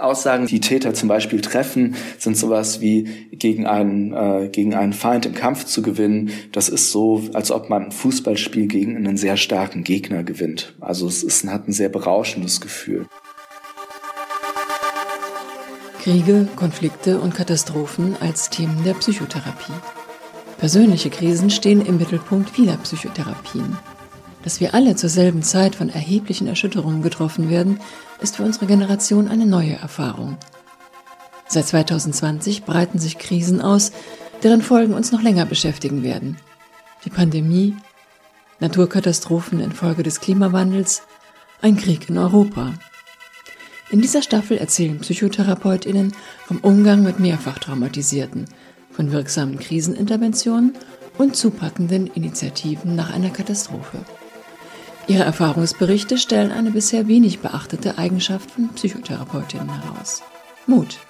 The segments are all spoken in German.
Aussagen, die Täter zum Beispiel treffen, sind sowas wie gegen einen, äh, gegen einen Feind im Kampf zu gewinnen. Das ist so, als ob man ein Fußballspiel gegen einen sehr starken Gegner gewinnt. Also es ist, hat ein sehr berauschendes Gefühl. Kriege, Konflikte und Katastrophen als Themen der Psychotherapie. Persönliche Krisen stehen im Mittelpunkt vieler Psychotherapien. Dass wir alle zur selben Zeit von erheblichen Erschütterungen getroffen werden, ist für unsere Generation eine neue Erfahrung. Seit 2020 breiten sich Krisen aus, deren Folgen uns noch länger beschäftigen werden. Die Pandemie, Naturkatastrophen infolge des Klimawandels, ein Krieg in Europa. In dieser Staffel erzählen Psychotherapeutinnen vom Umgang mit mehrfach Traumatisierten, von wirksamen Kriseninterventionen und zupackenden Initiativen nach einer Katastrophe. Ihre Erfahrungsberichte stellen eine bisher wenig beachtete Eigenschaft von Psychotherapeutinnen heraus. Mut.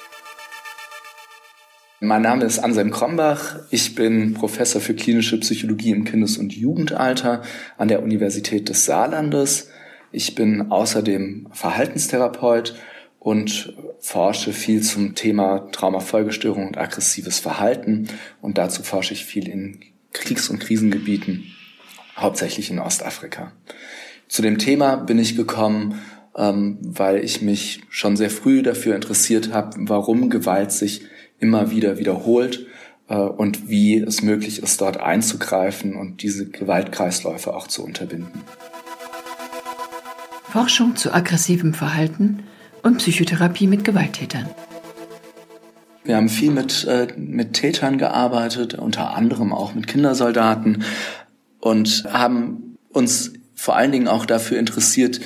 Mein Name ist Anselm Krombach. Ich bin Professor für klinische Psychologie im Kindes- und Jugendalter an der Universität des Saarlandes. Ich bin außerdem Verhaltenstherapeut und forsche viel zum Thema Traumafolgestörung und aggressives Verhalten. Und dazu forsche ich viel in Kriegs- und Krisengebieten hauptsächlich in Ostafrika. Zu dem Thema bin ich gekommen, ähm, weil ich mich schon sehr früh dafür interessiert habe, warum Gewalt sich immer wieder wiederholt äh, und wie es möglich ist, dort einzugreifen und diese Gewaltkreisläufe auch zu unterbinden. Forschung zu aggressivem Verhalten und Psychotherapie mit Gewalttätern. Wir haben viel mit, äh, mit Tätern gearbeitet, unter anderem auch mit Kindersoldaten, und haben uns vor allen Dingen auch dafür interessiert,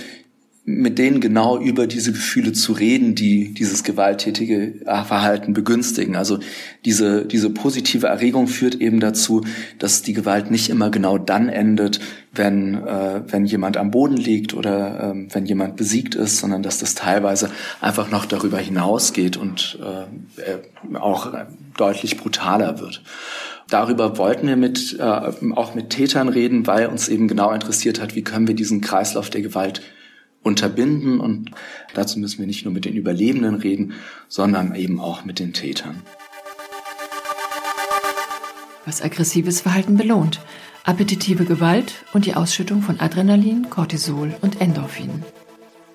mit denen genau über diese Gefühle zu reden, die dieses gewalttätige Verhalten begünstigen. Also diese, diese positive Erregung führt eben dazu, dass die Gewalt nicht immer genau dann endet, wenn, äh, wenn jemand am Boden liegt oder ähm, wenn jemand besiegt ist, sondern dass das teilweise einfach noch darüber hinausgeht und äh, auch deutlich brutaler wird. Darüber wollten wir mit, äh, auch mit Tätern reden, weil uns eben genau interessiert hat, wie können wir diesen Kreislauf der Gewalt unterbinden. Und dazu müssen wir nicht nur mit den Überlebenden reden, sondern eben auch mit den Tätern. Was aggressives Verhalten belohnt. Appetitive Gewalt und die Ausschüttung von Adrenalin, Cortisol und Endorphin.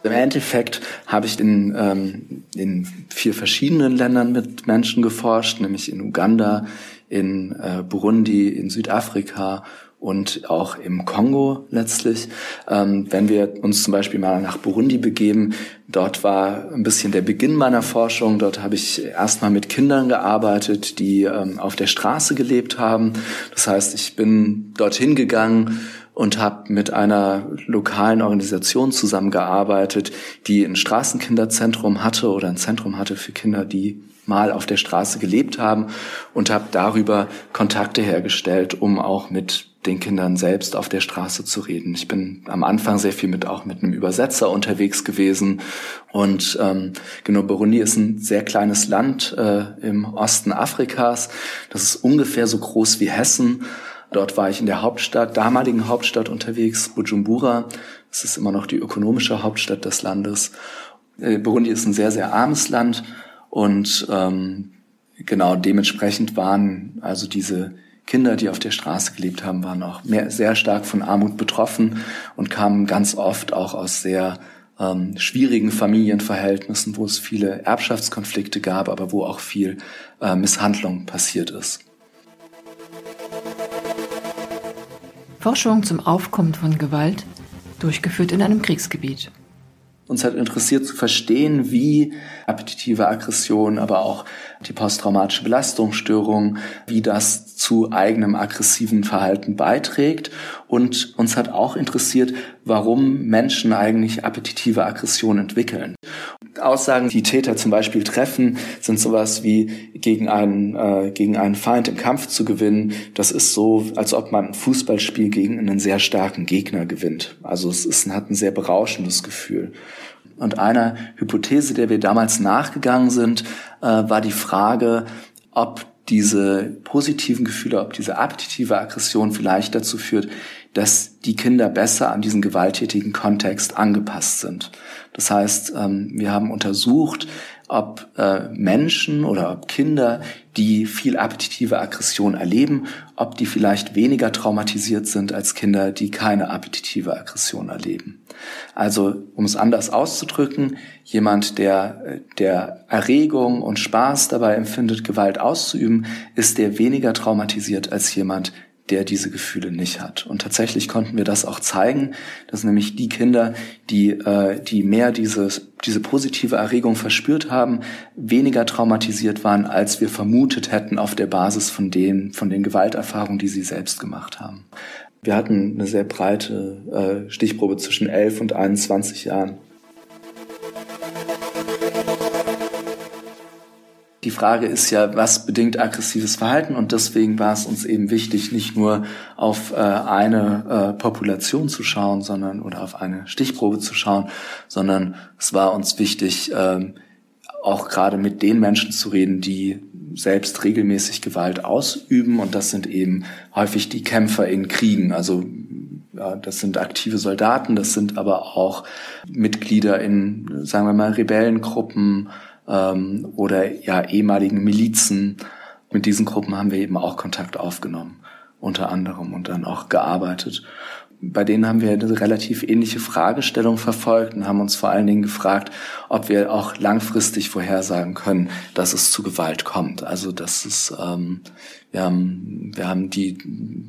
Im Endeffekt habe ich in, ähm, in vier verschiedenen Ländern mit Menschen geforscht, nämlich in Uganda, in äh, Burundi, in Südafrika und auch im Kongo letztlich. Ähm, wenn wir uns zum Beispiel mal nach Burundi begeben, dort war ein bisschen der Beginn meiner Forschung. Dort habe ich erstmal mit Kindern gearbeitet, die ähm, auf der Straße gelebt haben. Das heißt, ich bin dorthin gegangen und habe mit einer lokalen Organisation zusammengearbeitet, die ein Straßenkinderzentrum hatte oder ein Zentrum hatte für Kinder, die mal auf der Straße gelebt haben und habe darüber Kontakte hergestellt, um auch mit den Kindern selbst auf der Straße zu reden. Ich bin am Anfang sehr viel mit auch mit einem Übersetzer unterwegs gewesen und ähm, genau Burundi ist ein sehr kleines Land äh, im Osten Afrikas. Das ist ungefähr so groß wie Hessen. Dort war ich in der Hauptstadt, damaligen Hauptstadt unterwegs, Bujumbura. Das ist immer noch die ökonomische Hauptstadt des Landes. Äh, Burundi ist ein sehr, sehr armes Land und ähm, genau dementsprechend waren also diese Kinder, die auf der Straße gelebt haben, waren auch mehr, sehr stark von Armut betroffen und kamen ganz oft auch aus sehr ähm, schwierigen Familienverhältnissen, wo es viele Erbschaftskonflikte gab, aber wo auch viel äh, Misshandlung passiert ist. Forschung zum Aufkommen von Gewalt, durchgeführt in einem Kriegsgebiet. Uns hat interessiert zu verstehen, wie appetitive Aggression, aber auch die posttraumatische Belastungsstörung, wie das zu eigenem aggressiven Verhalten beiträgt. Und uns hat auch interessiert, warum Menschen eigentlich appetitive Aggression entwickeln. Aussagen, die Täter zum Beispiel treffen, sind sowas wie gegen einen, äh, gegen einen Feind im Kampf zu gewinnen. Das ist so, als ob man ein Fußballspiel gegen einen sehr starken Gegner gewinnt. Also es ist, hat ein sehr berauschendes Gefühl. Und einer Hypothese, der wir damals nachgegangen sind, äh, war die Frage, ob diese positiven Gefühle, ob diese appetitive Aggression vielleicht dazu führt, dass die Kinder besser an diesen gewalttätigen Kontext angepasst sind. Das heißt, ähm, wir haben untersucht, ob äh, Menschen oder ob Kinder, die viel appetitive Aggression erleben, ob die vielleicht weniger traumatisiert sind als Kinder, die keine appetitive Aggression erleben. Also, um es anders auszudrücken, jemand, der, der Erregung und Spaß dabei empfindet, Gewalt auszuüben, ist der weniger traumatisiert als jemand, der diese Gefühle nicht hat. Und tatsächlich konnten wir das auch zeigen, dass nämlich die Kinder, die, äh, die mehr dieses, diese positive Erregung verspürt haben, weniger traumatisiert waren, als wir vermutet hätten auf der Basis von den, von den Gewalterfahrungen, die sie selbst gemacht haben. Wir hatten eine sehr breite äh, Stichprobe zwischen 11 und 21 Jahren. Die Frage ist ja, was bedingt aggressives Verhalten? Und deswegen war es uns eben wichtig, nicht nur auf äh, eine äh, Population zu schauen, sondern oder auf eine Stichprobe zu schauen, sondern es war uns wichtig, äh, auch gerade mit den Menschen zu reden, die selbst regelmäßig Gewalt ausüben. Und das sind eben häufig die Kämpfer in Kriegen. Also ja, das sind aktive Soldaten, das sind aber auch Mitglieder in, sagen wir mal, Rebellengruppen ähm, oder ja ehemaligen Milizen. Mit diesen Gruppen haben wir eben auch Kontakt aufgenommen, unter anderem und dann auch gearbeitet. Bei denen haben wir eine relativ ähnliche Fragestellung verfolgt und haben uns vor allen Dingen gefragt, ob wir auch langfristig vorhersagen können, dass es zu Gewalt kommt. Also dass es ähm, wir haben, wir haben die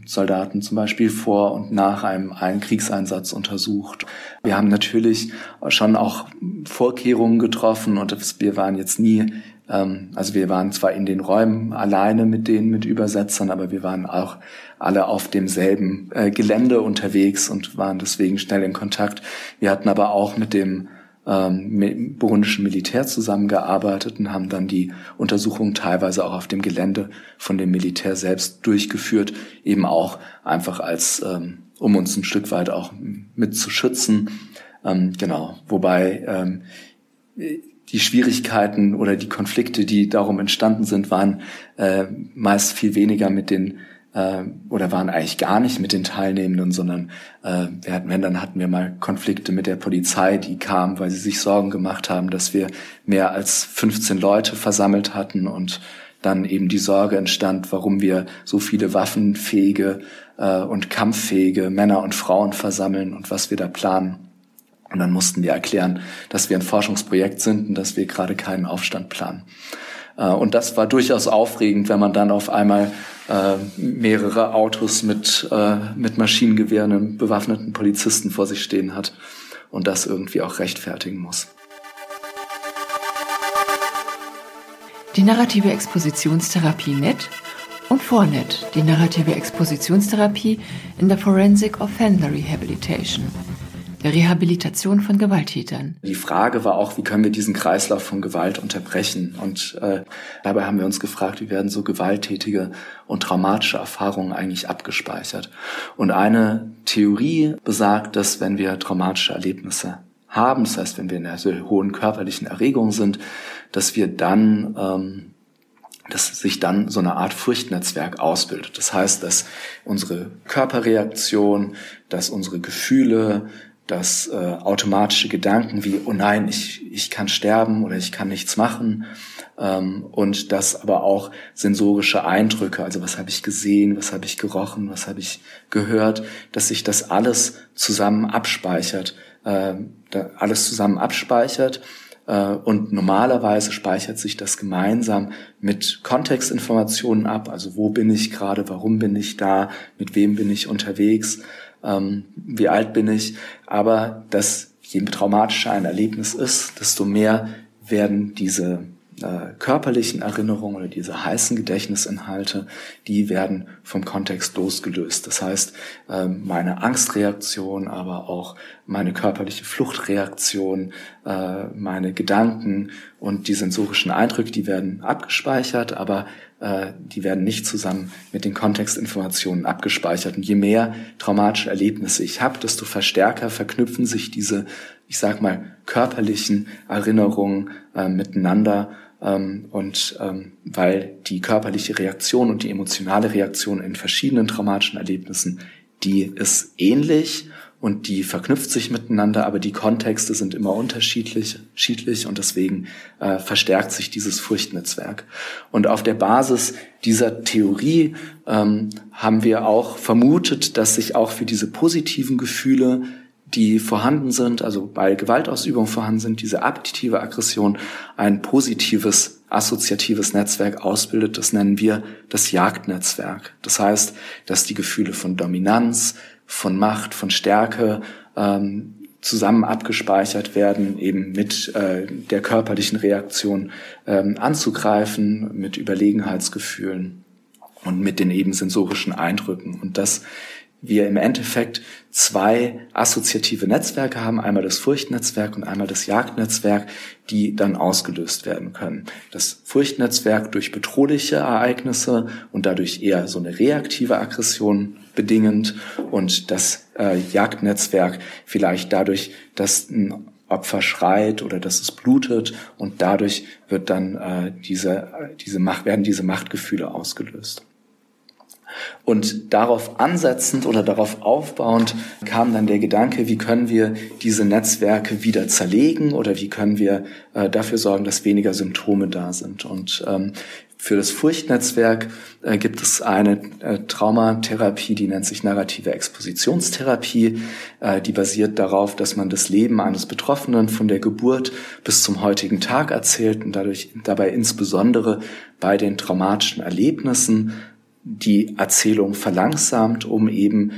Soldaten zum Beispiel vor und nach einem, einem Kriegseinsatz untersucht. Wir haben natürlich schon auch Vorkehrungen getroffen und wir waren jetzt nie, ähm, also wir waren zwar in den Räumen alleine mit denen, mit Übersetzern, aber wir waren auch alle auf demselben äh, Gelände unterwegs und waren deswegen schnell in Kontakt. Wir hatten aber auch mit dem ähm, burundischen Militär zusammengearbeitet und haben dann die Untersuchungen teilweise auch auf dem Gelände von dem Militär selbst durchgeführt, eben auch einfach als, ähm, um uns ein Stück weit auch mit zu schützen. Ähm, genau, wobei ähm, die Schwierigkeiten oder die Konflikte, die darum entstanden sind, waren äh, meist viel weniger mit den äh, oder waren eigentlich gar nicht mit den Teilnehmenden, sondern äh, wir hatten, wenn dann hatten wir mal Konflikte mit der Polizei, die kamen, weil sie sich Sorgen gemacht haben, dass wir mehr als 15 Leute versammelt hatten und dann eben die Sorge entstand, warum wir so viele waffenfähige äh, und kampffähige Männer und Frauen versammeln und was wir da planen. Und dann mussten wir erklären, dass wir ein Forschungsprojekt sind und dass wir gerade keinen Aufstand planen. Äh, und das war durchaus aufregend, wenn man dann auf einmal äh, mehrere Autos mit, äh, mit Maschinengewehren und bewaffneten Polizisten vor sich stehen hat und das irgendwie auch rechtfertigen muss. Die narrative Expositionstherapie NET und VORNET, die narrative Expositionstherapie in der Forensic Offender Rehabilitation der Rehabilitation von Gewalttätern. Die Frage war auch, wie können wir diesen Kreislauf von Gewalt unterbrechen? Und äh, dabei haben wir uns gefragt, wie werden so gewalttätige und traumatische Erfahrungen eigentlich abgespeichert? Und eine Theorie besagt, dass wenn wir traumatische Erlebnisse haben, das heißt, wenn wir in einer so hohen körperlichen Erregung sind, dass wir dann ähm, dass sich dann so eine Art Furchtnetzwerk ausbildet. Das heißt, dass unsere Körperreaktion, dass unsere Gefühle, dass äh, automatische Gedanken wie, oh nein, ich, ich kann sterben oder ich kann nichts machen ähm, und dass aber auch sensorische Eindrücke, also was habe ich gesehen, was habe ich gerochen, was habe ich gehört, dass sich das alles zusammen abspeichert, äh, alles zusammen abspeichert äh, und normalerweise speichert sich das gemeinsam mit Kontextinformationen ab, also wo bin ich gerade, warum bin ich da, mit wem bin ich unterwegs ähm, wie alt bin ich, aber dass je traumatischer ein Erlebnis ist, desto mehr werden diese äh, körperlichen Erinnerungen oder diese heißen Gedächtnisinhalte, die werden vom Kontext losgelöst. Das heißt, äh, meine Angstreaktion, aber auch meine körperliche Fluchtreaktion, äh, meine Gedanken und die sensorischen Eindrücke, die werden abgespeichert, aber die werden nicht zusammen mit den Kontextinformationen abgespeichert. Und je mehr traumatische Erlebnisse ich habe, desto verstärker verknüpfen sich diese, ich sag mal, körperlichen Erinnerungen äh, miteinander. Ähm, und ähm, weil die körperliche Reaktion und die emotionale Reaktion in verschiedenen traumatischen Erlebnissen, die ist ähnlich und die verknüpft sich miteinander, aber die Kontexte sind immer unterschiedlich schiedlich und deswegen äh, verstärkt sich dieses Furchtnetzwerk. Und auf der Basis dieser Theorie ähm, haben wir auch vermutet, dass sich auch für diese positiven Gefühle die vorhanden sind, also bei Gewaltausübung vorhanden sind, diese appetitive Aggression ein positives assoziatives Netzwerk ausbildet. Das nennen wir das Jagdnetzwerk. Das heißt, dass die Gefühle von Dominanz, von Macht, von Stärke ähm, zusammen abgespeichert werden, eben mit äh, der körperlichen Reaktion ähm, anzugreifen, mit Überlegenheitsgefühlen und mit den eben sensorischen Eindrücken. Und das wir im Endeffekt zwei assoziative Netzwerke haben, einmal das Furchtnetzwerk und einmal das Jagdnetzwerk, die dann ausgelöst werden können. Das Furchtnetzwerk durch bedrohliche Ereignisse und dadurch eher so eine reaktive Aggression bedingend und das äh, Jagdnetzwerk vielleicht dadurch, dass ein Opfer schreit oder dass es blutet und dadurch wird dann äh, diese, diese Macht, werden diese Machtgefühle ausgelöst. Und darauf ansetzend oder darauf aufbauend kam dann der Gedanke, wie können wir diese Netzwerke wieder zerlegen oder wie können wir äh, dafür sorgen, dass weniger Symptome da sind. Und ähm, für das Furchtnetzwerk äh, gibt es eine äh, Traumatherapie, die nennt sich narrative Expositionstherapie. Äh, die basiert darauf, dass man das Leben eines Betroffenen von der Geburt bis zum heutigen Tag erzählt und dadurch dabei insbesondere bei den traumatischen Erlebnissen die Erzählung verlangsamt, um eben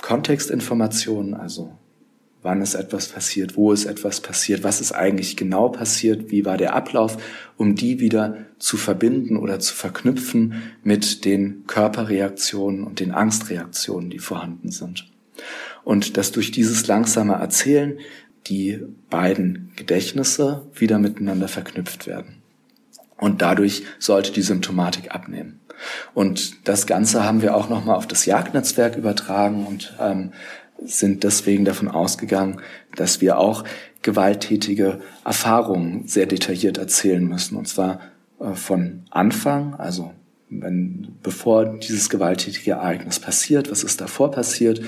Kontextinformationen, also wann ist etwas passiert, wo ist etwas passiert, was ist eigentlich genau passiert, wie war der Ablauf, um die wieder zu verbinden oder zu verknüpfen mit den Körperreaktionen und den Angstreaktionen, die vorhanden sind. Und dass durch dieses langsame Erzählen die beiden Gedächtnisse wieder miteinander verknüpft werden. Und dadurch sollte die Symptomatik abnehmen. Und das Ganze haben wir auch nochmal auf das Jagdnetzwerk übertragen und ähm, sind deswegen davon ausgegangen, dass wir auch gewalttätige Erfahrungen sehr detailliert erzählen müssen. Und zwar äh, von Anfang, also wenn, bevor dieses gewalttätige Ereignis passiert, was ist davor passiert,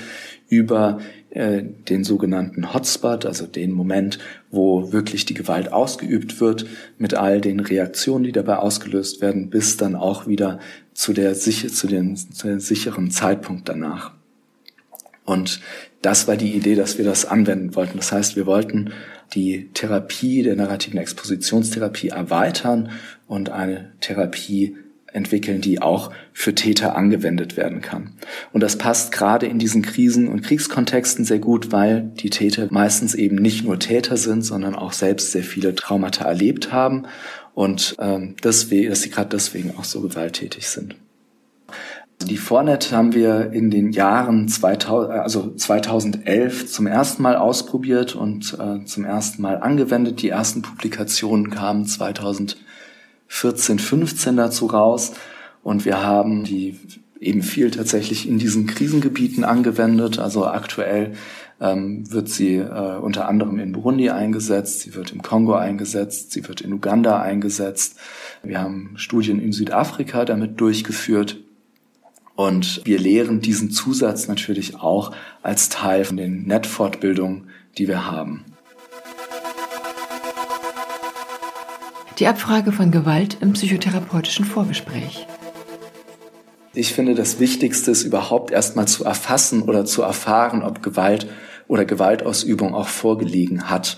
über äh, den sogenannten Hotspot, also den Moment, wo wirklich die Gewalt ausgeübt wird, mit all den Reaktionen, die dabei ausgelöst werden, bis dann auch wieder zu der, zu den, zu den sicheren Zeitpunkt danach. Und das war die Idee, dass wir das anwenden wollten. Das heißt, wir wollten die Therapie der narrativen Expositionstherapie erweitern und eine Therapie entwickeln, die auch für Täter angewendet werden kann. Und das passt gerade in diesen Krisen- und Kriegskontexten sehr gut, weil die Täter meistens eben nicht nur Täter sind, sondern auch selbst sehr viele Traumata erlebt haben und ähm, deswegen, dass sie gerade deswegen auch so gewalttätig sind. Die Fornet haben wir in den Jahren 2000, also 2011 zum ersten Mal ausprobiert und äh, zum ersten Mal angewendet. Die ersten Publikationen kamen 2000 14, 15 dazu raus. Und wir haben die eben viel tatsächlich in diesen Krisengebieten angewendet. Also aktuell ähm, wird sie äh, unter anderem in Burundi eingesetzt, sie wird im Kongo eingesetzt, sie wird in Uganda eingesetzt. Wir haben Studien in Südafrika damit durchgeführt. Und wir lehren diesen Zusatz natürlich auch als Teil von den Netfortbildungen, die wir haben. Die Abfrage von Gewalt im psychotherapeutischen Vorgespräch. Ich finde, das Wichtigste ist überhaupt erstmal zu erfassen oder zu erfahren, ob Gewalt oder Gewaltausübung auch vorgelegen hat.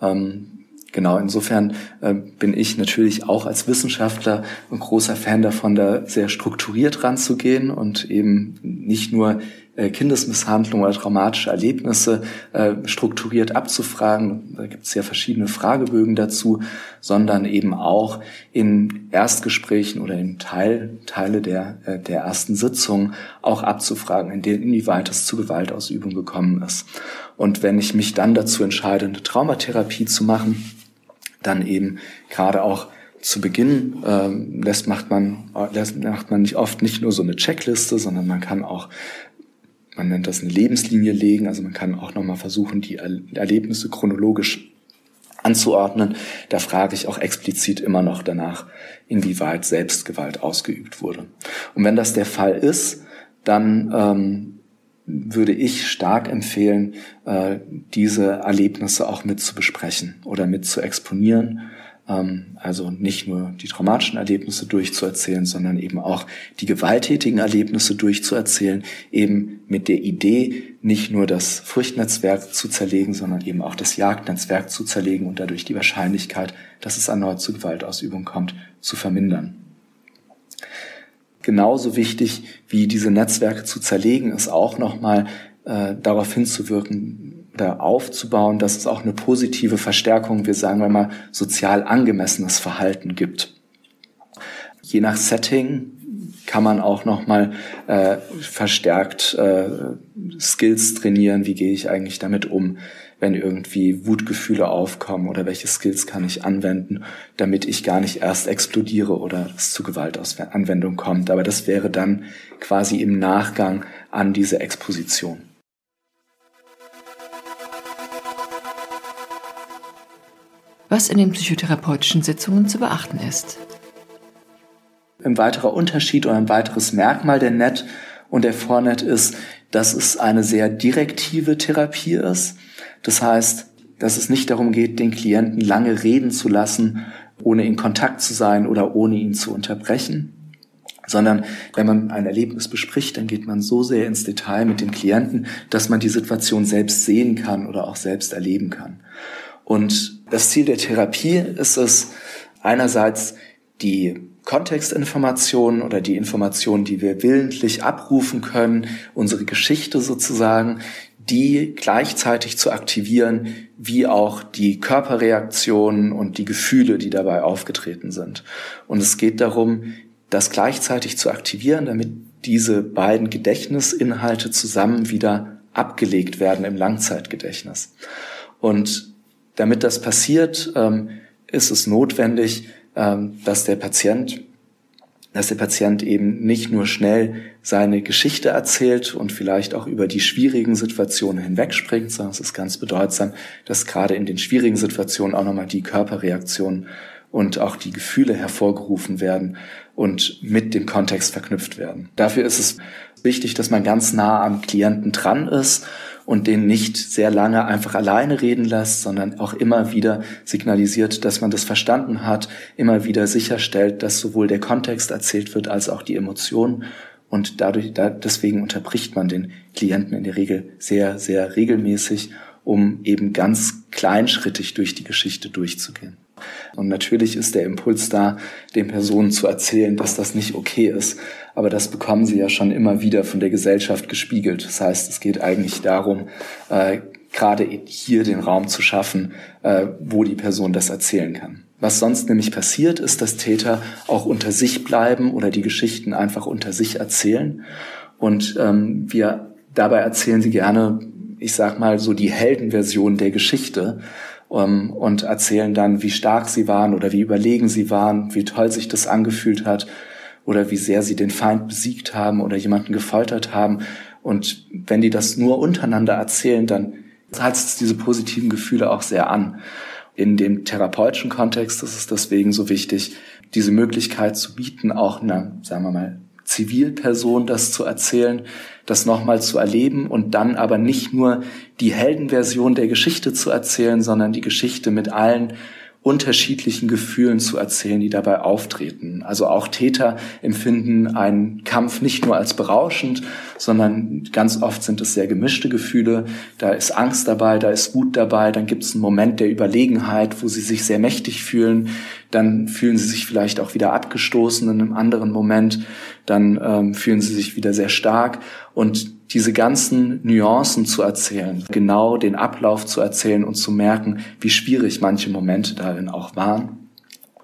Ähm, genau, insofern äh, bin ich natürlich auch als Wissenschaftler ein großer Fan davon, da sehr strukturiert ranzugehen und eben nicht nur Kindesmisshandlung oder traumatische Erlebnisse äh, strukturiert abzufragen. Da gibt es ja verschiedene Fragebögen dazu, sondern eben auch in Erstgesprächen oder in Teil, Teile der, äh, der ersten Sitzung auch abzufragen, in denen, inwieweit es zu Gewaltausübung gekommen ist. Und wenn ich mich dann dazu entscheide, eine Traumatherapie zu machen, dann eben gerade auch zu Beginn ähm, lässt macht man lässt, macht man nicht oft nicht nur so eine Checkliste, sondern man kann auch man nennt das eine Lebenslinie legen, also man kann auch nochmal versuchen, die Erlebnisse chronologisch anzuordnen. Da frage ich auch explizit immer noch danach, inwieweit Selbstgewalt ausgeübt wurde. Und wenn das der Fall ist, dann ähm, würde ich stark empfehlen, äh, diese Erlebnisse auch mit zu besprechen oder mit zu exponieren. Ähm, also nicht nur die traumatischen Erlebnisse durchzuerzählen, sondern eben auch die gewalttätigen Erlebnisse durchzuerzählen, eben mit der Idee, nicht nur das Furchtnetzwerk zu zerlegen, sondern eben auch das Jagdnetzwerk zu zerlegen und dadurch die Wahrscheinlichkeit, dass es erneut zu Gewaltausübung kommt, zu vermindern. Genauso wichtig wie diese Netzwerke zu zerlegen, ist auch nochmal äh, darauf hinzuwirken oder aufzubauen, dass es auch eine positive Verstärkung, wir sagen wir mal, sozial angemessenes Verhalten gibt. Je nach Setting kann man auch nochmal äh, verstärkt äh, Skills trainieren. Wie gehe ich eigentlich damit um? wenn irgendwie Wutgefühle aufkommen oder welche Skills kann ich anwenden, damit ich gar nicht erst explodiere oder es zu Gewaltanwendung kommt. Aber das wäre dann quasi im Nachgang an diese Exposition. Was in den psychotherapeutischen Sitzungen zu beachten ist. Ein weiterer Unterschied oder ein weiteres Merkmal der NET und der Vornet ist, dass es eine sehr direktive Therapie ist. Das heißt, dass es nicht darum geht, den Klienten lange reden zu lassen, ohne in Kontakt zu sein oder ohne ihn zu unterbrechen, sondern wenn man ein Erlebnis bespricht, dann geht man so sehr ins Detail mit dem Klienten, dass man die Situation selbst sehen kann oder auch selbst erleben kann. Und das Ziel der Therapie ist es, einerseits die Kontextinformationen oder die Informationen, die wir willentlich abrufen können, unsere Geschichte sozusagen, die gleichzeitig zu aktivieren, wie auch die Körperreaktionen und die Gefühle, die dabei aufgetreten sind. Und es geht darum, das gleichzeitig zu aktivieren, damit diese beiden Gedächtnisinhalte zusammen wieder abgelegt werden im Langzeitgedächtnis. Und damit das passiert, ähm, ist es notwendig, ähm, dass der Patient dass der Patient eben nicht nur schnell seine Geschichte erzählt und vielleicht auch über die schwierigen Situationen hinwegspringt, sondern es ist ganz bedeutsam, dass gerade in den schwierigen Situationen auch nochmal die Körperreaktionen und auch die Gefühle hervorgerufen werden und mit dem Kontext verknüpft werden. Dafür ist es wichtig, dass man ganz nah am Klienten dran ist und den nicht sehr lange einfach alleine reden lässt, sondern auch immer wieder signalisiert, dass man das verstanden hat, immer wieder sicherstellt, dass sowohl der Kontext erzählt wird als auch die Emotionen und dadurch, da, deswegen unterbricht man den Klienten in der Regel sehr, sehr regelmäßig, um eben ganz kleinschrittig durch die Geschichte durchzugehen. Und natürlich ist der Impuls da, den Personen zu erzählen, dass das nicht okay ist. Aber das bekommen sie ja schon immer wieder von der Gesellschaft gespiegelt. Das heißt, es geht eigentlich darum, äh, gerade hier den Raum zu schaffen, äh, wo die Person das erzählen kann. Was sonst nämlich passiert, ist, dass Täter auch unter sich bleiben oder die Geschichten einfach unter sich erzählen. Und ähm, wir dabei erzählen sie gerne, ich sag mal, so die Heldenversion der Geschichte ähm, und erzählen dann, wie stark sie waren oder wie überlegen sie waren, wie toll sich das angefühlt hat oder wie sehr sie den Feind besiegt haben oder jemanden gefoltert haben. Und wenn die das nur untereinander erzählen, dann heizt es diese positiven Gefühle auch sehr an. In dem therapeutischen Kontext ist es deswegen so wichtig, diese Möglichkeit zu bieten, auch einer, sagen wir mal, Zivilperson das zu erzählen, das nochmal zu erleben und dann aber nicht nur die Heldenversion der Geschichte zu erzählen, sondern die Geschichte mit allen unterschiedlichen Gefühlen zu erzählen, die dabei auftreten. Also auch Täter empfinden einen Kampf nicht nur als berauschend, sondern ganz oft sind es sehr gemischte Gefühle. Da ist Angst dabei, da ist Wut dabei, dann gibt es einen Moment der Überlegenheit, wo sie sich sehr mächtig fühlen. Dann fühlen sie sich vielleicht auch wieder abgestoßen in einem anderen Moment. Dann ähm, fühlen sie sich wieder sehr stark. Und diese ganzen Nuancen zu erzählen, genau den Ablauf zu erzählen und zu merken, wie schwierig manche Momente darin auch waren.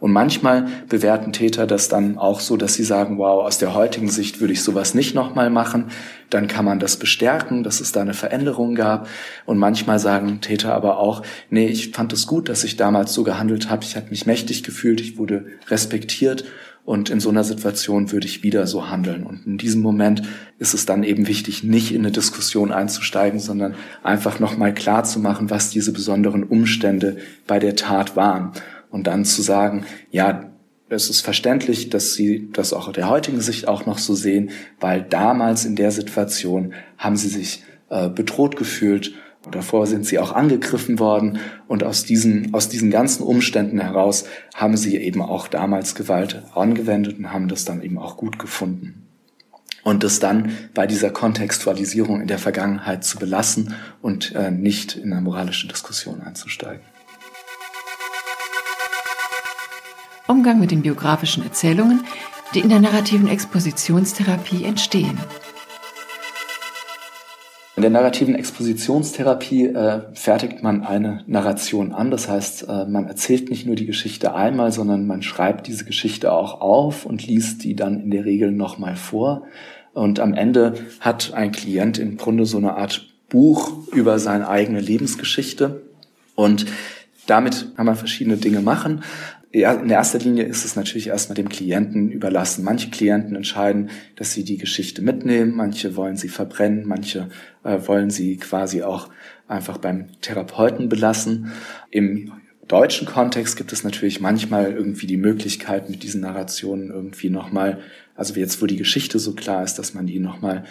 Und manchmal bewerten Täter das dann auch so, dass sie sagen, wow, aus der heutigen Sicht würde ich sowas nicht nochmal machen. Dann kann man das bestärken, dass es da eine Veränderung gab. Und manchmal sagen Täter aber auch, nee, ich fand es gut, dass ich damals so gehandelt habe. Ich habe mich mächtig gefühlt, ich wurde respektiert und in so einer Situation würde ich wieder so handeln. Und in diesem Moment ist es dann eben wichtig, nicht in eine Diskussion einzusteigen, sondern einfach nochmal klar zu machen, was diese besonderen Umstände bei der Tat waren. Und dann zu sagen, ja, es ist verständlich, dass sie das auch der heutigen Sicht auch noch so sehen, weil damals in der Situation haben sie sich äh, bedroht gefühlt. Davor sind sie auch angegriffen worden und aus diesen, aus diesen ganzen Umständen heraus haben sie eben auch damals Gewalt angewendet und haben das dann eben auch gut gefunden. Und das dann bei dieser Kontextualisierung in der Vergangenheit zu belassen und äh, nicht in eine moralische Diskussion einzusteigen. Umgang mit den biografischen Erzählungen, die in der narrativen Expositionstherapie entstehen. Der narrativen Expositionstherapie äh, fertigt man eine Narration an. Das heißt, äh, man erzählt nicht nur die Geschichte einmal, sondern man schreibt diese Geschichte auch auf und liest die dann in der Regel nochmal vor. Und am Ende hat ein Klient im Grunde so eine Art Buch über seine eigene Lebensgeschichte. Und damit kann man verschiedene Dinge machen in erster Linie ist es natürlich erstmal dem Klienten überlassen. Manche Klienten entscheiden, dass sie die Geschichte mitnehmen, manche wollen sie verbrennen, manche äh, wollen sie quasi auch einfach beim Therapeuten belassen. Im deutschen Kontext gibt es natürlich manchmal irgendwie die Möglichkeit, mit diesen Narrationen irgendwie nochmal, also jetzt wo die Geschichte so klar ist, dass man die nochmal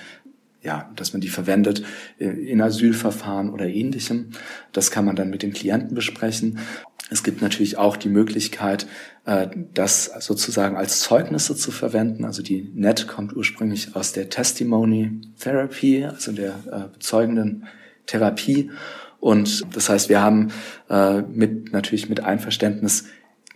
ja, dass man die verwendet äh, in Asylverfahren oder ähnlichem. Das kann man dann mit dem Klienten besprechen. Es gibt natürlich auch die Möglichkeit, äh, das sozusagen als Zeugnisse zu verwenden. Also die NET kommt ursprünglich aus der Testimony Therapy, also der äh, bezeugenden Therapie. Und das heißt, wir haben äh, mit natürlich mit Einverständnis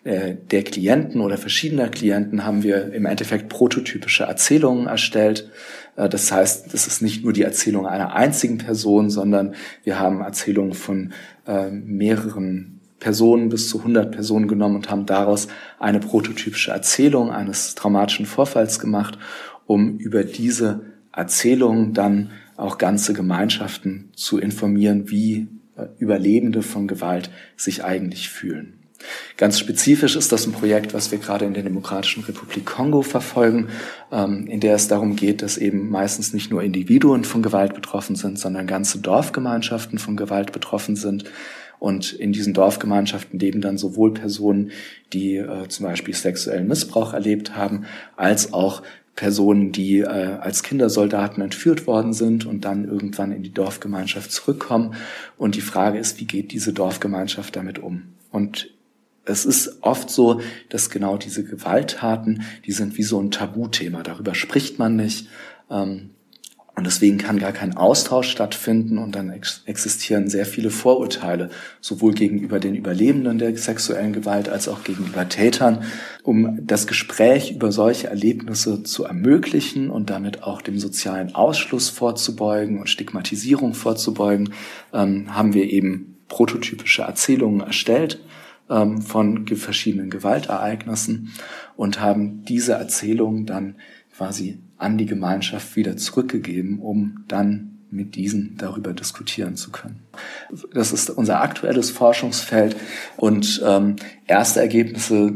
der Klienten oder verschiedener Klienten haben wir im Endeffekt prototypische Erzählungen erstellt. Das heißt, das ist nicht nur die Erzählung einer einzigen Person, sondern wir haben Erzählungen von mehreren Personen bis zu 100 Personen genommen und haben daraus eine prototypische Erzählung eines traumatischen Vorfalls gemacht, um über diese Erzählung dann auch ganze Gemeinschaften zu informieren, wie äh, Überlebende von Gewalt sich eigentlich fühlen. Ganz spezifisch ist das ein Projekt, was wir gerade in der Demokratischen Republik Kongo verfolgen, ähm, in der es darum geht, dass eben meistens nicht nur Individuen von Gewalt betroffen sind, sondern ganze Dorfgemeinschaften von Gewalt betroffen sind. Und in diesen Dorfgemeinschaften leben dann sowohl Personen, die äh, zum Beispiel sexuellen Missbrauch erlebt haben, als auch Personen, die äh, als Kindersoldaten entführt worden sind und dann irgendwann in die Dorfgemeinschaft zurückkommen. Und die Frage ist, wie geht diese Dorfgemeinschaft damit um? Und es ist oft so, dass genau diese Gewalttaten, die sind wie so ein Tabuthema. Darüber spricht man nicht. Ähm, und deswegen kann gar kein Austausch stattfinden und dann ex existieren sehr viele Vorurteile, sowohl gegenüber den Überlebenden der sexuellen Gewalt als auch gegenüber Tätern. Um das Gespräch über solche Erlebnisse zu ermöglichen und damit auch dem sozialen Ausschluss vorzubeugen und Stigmatisierung vorzubeugen, ähm, haben wir eben prototypische Erzählungen erstellt ähm, von verschiedenen Gewaltereignissen und haben diese Erzählungen dann quasi an die Gemeinschaft wieder zurückgegeben, um dann mit diesen darüber diskutieren zu können. Das ist unser aktuelles Forschungsfeld und ähm, erste Ergebnisse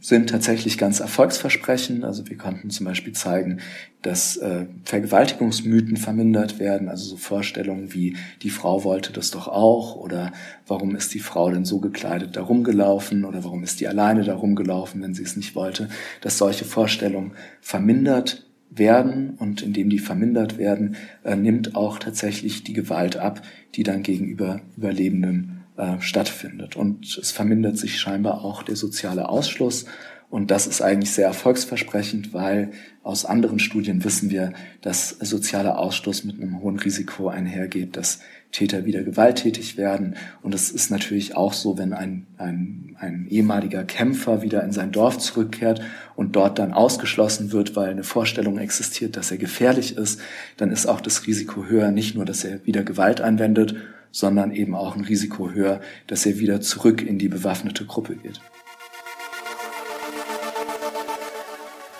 sind tatsächlich ganz erfolgsversprechend. Also wir konnten zum Beispiel zeigen, dass äh, Vergewaltigungsmythen vermindert werden, also so Vorstellungen wie die Frau wollte das doch auch oder warum ist die Frau denn so gekleidet da rumgelaufen oder warum ist die alleine da rumgelaufen, wenn sie es nicht wollte, dass solche Vorstellungen vermindert werden und indem die vermindert werden, äh, nimmt auch tatsächlich die Gewalt ab, die dann gegenüber Überlebenden äh, stattfindet. Und es vermindert sich scheinbar auch der soziale Ausschluss. Und das ist eigentlich sehr erfolgsversprechend, weil aus anderen Studien wissen wir, dass sozialer Ausschluss mit einem hohen Risiko einhergeht, dass Täter wieder gewalttätig werden. Und es ist natürlich auch so, wenn ein, ein, ein ehemaliger Kämpfer wieder in sein Dorf zurückkehrt und dort dann ausgeschlossen wird, weil eine Vorstellung existiert, dass er gefährlich ist, dann ist auch das Risiko höher, nicht nur, dass er wieder Gewalt anwendet, sondern eben auch ein Risiko höher, dass er wieder zurück in die bewaffnete Gruppe geht.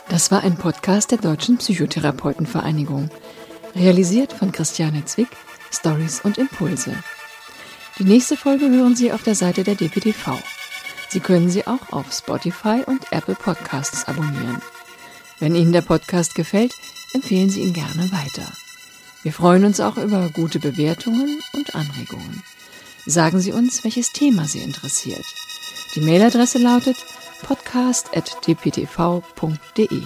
Das war ein Podcast der Deutschen Psychotherapeutenvereinigung, realisiert von Christiane Zwick Stories und Impulse. Die nächste Folge hören Sie auf der Seite der DPTV. Sie können sie auch auf Spotify und Apple Podcasts abonnieren. Wenn Ihnen der Podcast gefällt, empfehlen Sie ihn gerne weiter. Wir freuen uns auch über gute Bewertungen und Anregungen. Sagen Sie uns, welches Thema Sie interessiert. Die Mailadresse lautet podcast.dptv.de.